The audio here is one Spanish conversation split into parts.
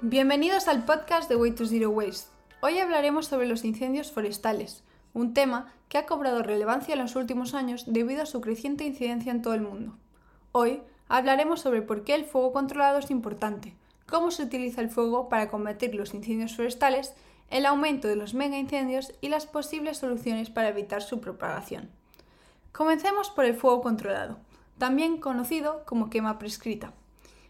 Bienvenidos al podcast de Way to Zero Waste. Hoy hablaremos sobre los incendios forestales, un tema que ha cobrado relevancia en los últimos años debido a su creciente incidencia en todo el mundo. Hoy hablaremos sobre por qué el fuego controlado es importante, cómo se utiliza el fuego para combatir los incendios forestales, el aumento de los mega incendios y las posibles soluciones para evitar su propagación. Comencemos por el fuego controlado, también conocido como quema prescrita.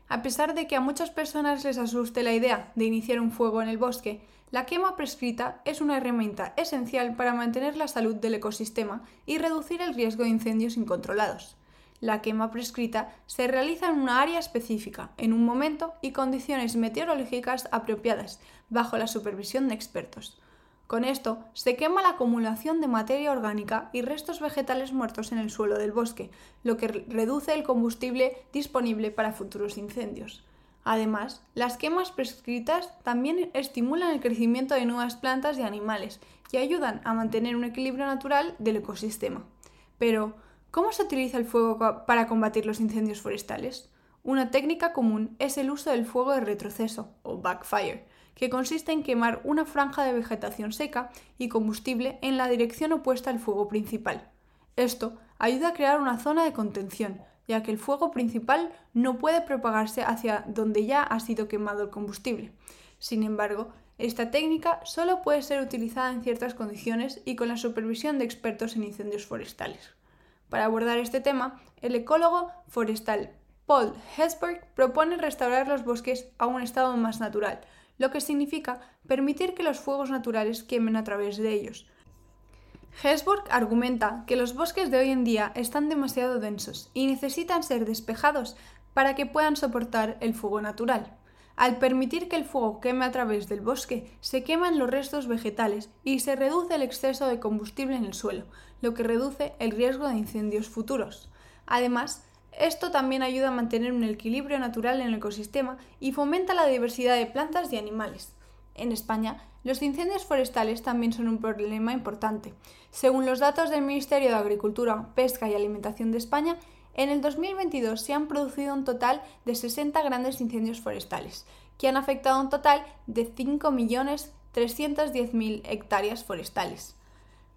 A pesar de que a muchas personas les asuste la idea de iniciar un fuego en el bosque, la quema prescrita es una herramienta esencial para mantener la salud del ecosistema y reducir el riesgo de incendios incontrolados. La quema prescrita se realiza en una área específica, en un momento y condiciones meteorológicas apropiadas, bajo la supervisión de expertos. Con esto se quema la acumulación de materia orgánica y restos vegetales muertos en el suelo del bosque, lo que reduce el combustible disponible para futuros incendios. Además, las quemas prescritas también estimulan el crecimiento de nuevas plantas y animales y ayudan a mantener un equilibrio natural del ecosistema. Pero, ¿cómo se utiliza el fuego para combatir los incendios forestales? Una técnica común es el uso del fuego de retroceso, o backfire, que consiste en quemar una franja de vegetación seca y combustible en la dirección opuesta al fuego principal. Esto ayuda a crear una zona de contención, ya que el fuego principal no puede propagarse hacia donde ya ha sido quemado el combustible. Sin embargo, esta técnica solo puede ser utilizada en ciertas condiciones y con la supervisión de expertos en incendios forestales. Para abordar este tema, el ecólogo forestal Paul Hesberg propone restaurar los bosques a un estado más natural, lo que significa permitir que los fuegos naturales quemen a través de ellos. Hesburg argumenta que los bosques de hoy en día están demasiado densos y necesitan ser despejados para que puedan soportar el fuego natural. Al permitir que el fuego queme a través del bosque, se queman los restos vegetales y se reduce el exceso de combustible en el suelo, lo que reduce el riesgo de incendios futuros. Además, esto también ayuda a mantener un equilibrio natural en el ecosistema y fomenta la diversidad de plantas y animales. En España, los incendios forestales también son un problema importante. Según los datos del Ministerio de Agricultura, Pesca y Alimentación de España, en el 2022 se han producido un total de 60 grandes incendios forestales, que han afectado un total de 5.310.000 hectáreas forestales.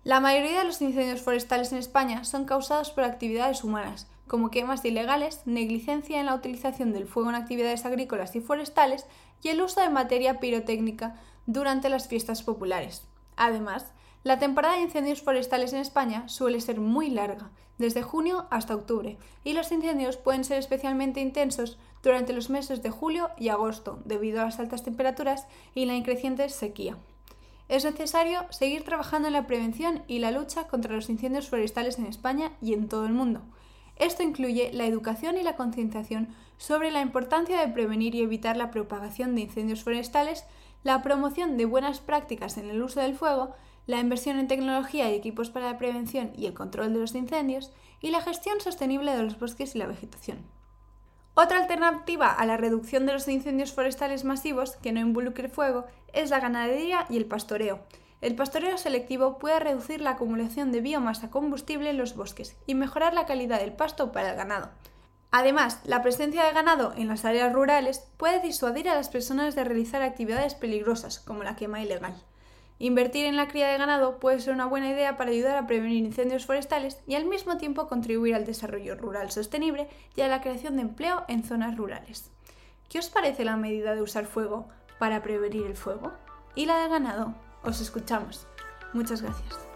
La mayoría de los incendios forestales en España son causados por actividades humanas, como quemas ilegales, negligencia en la utilización del fuego en actividades agrícolas y forestales y el uso de materia pirotécnica durante las fiestas populares. Además, la temporada de incendios forestales en España suele ser muy larga, desde junio hasta octubre, y los incendios pueden ser especialmente intensos durante los meses de julio y agosto, debido a las altas temperaturas y la increciente sequía. Es necesario seguir trabajando en la prevención y la lucha contra los incendios forestales en España y en todo el mundo, esto incluye la educación y la concienciación sobre la importancia de prevenir y evitar la propagación de incendios forestales, la promoción de buenas prácticas en el uso del fuego, la inversión en tecnología y equipos para la prevención y el control de los incendios, y la gestión sostenible de los bosques y la vegetación. Otra alternativa a la reducción de los incendios forestales masivos que no involucre fuego es la ganadería y el pastoreo, el pastoreo selectivo puede reducir la acumulación de biomasa combustible en los bosques y mejorar la calidad del pasto para el ganado. Además, la presencia de ganado en las áreas rurales puede disuadir a las personas de realizar actividades peligrosas como la quema ilegal. Invertir en la cría de ganado puede ser una buena idea para ayudar a prevenir incendios forestales y al mismo tiempo contribuir al desarrollo rural sostenible y a la creación de empleo en zonas rurales. ¿Qué os parece la medida de usar fuego para prevenir el fuego? ¿Y la de ganado? Os escuchamos. Muchas gracias.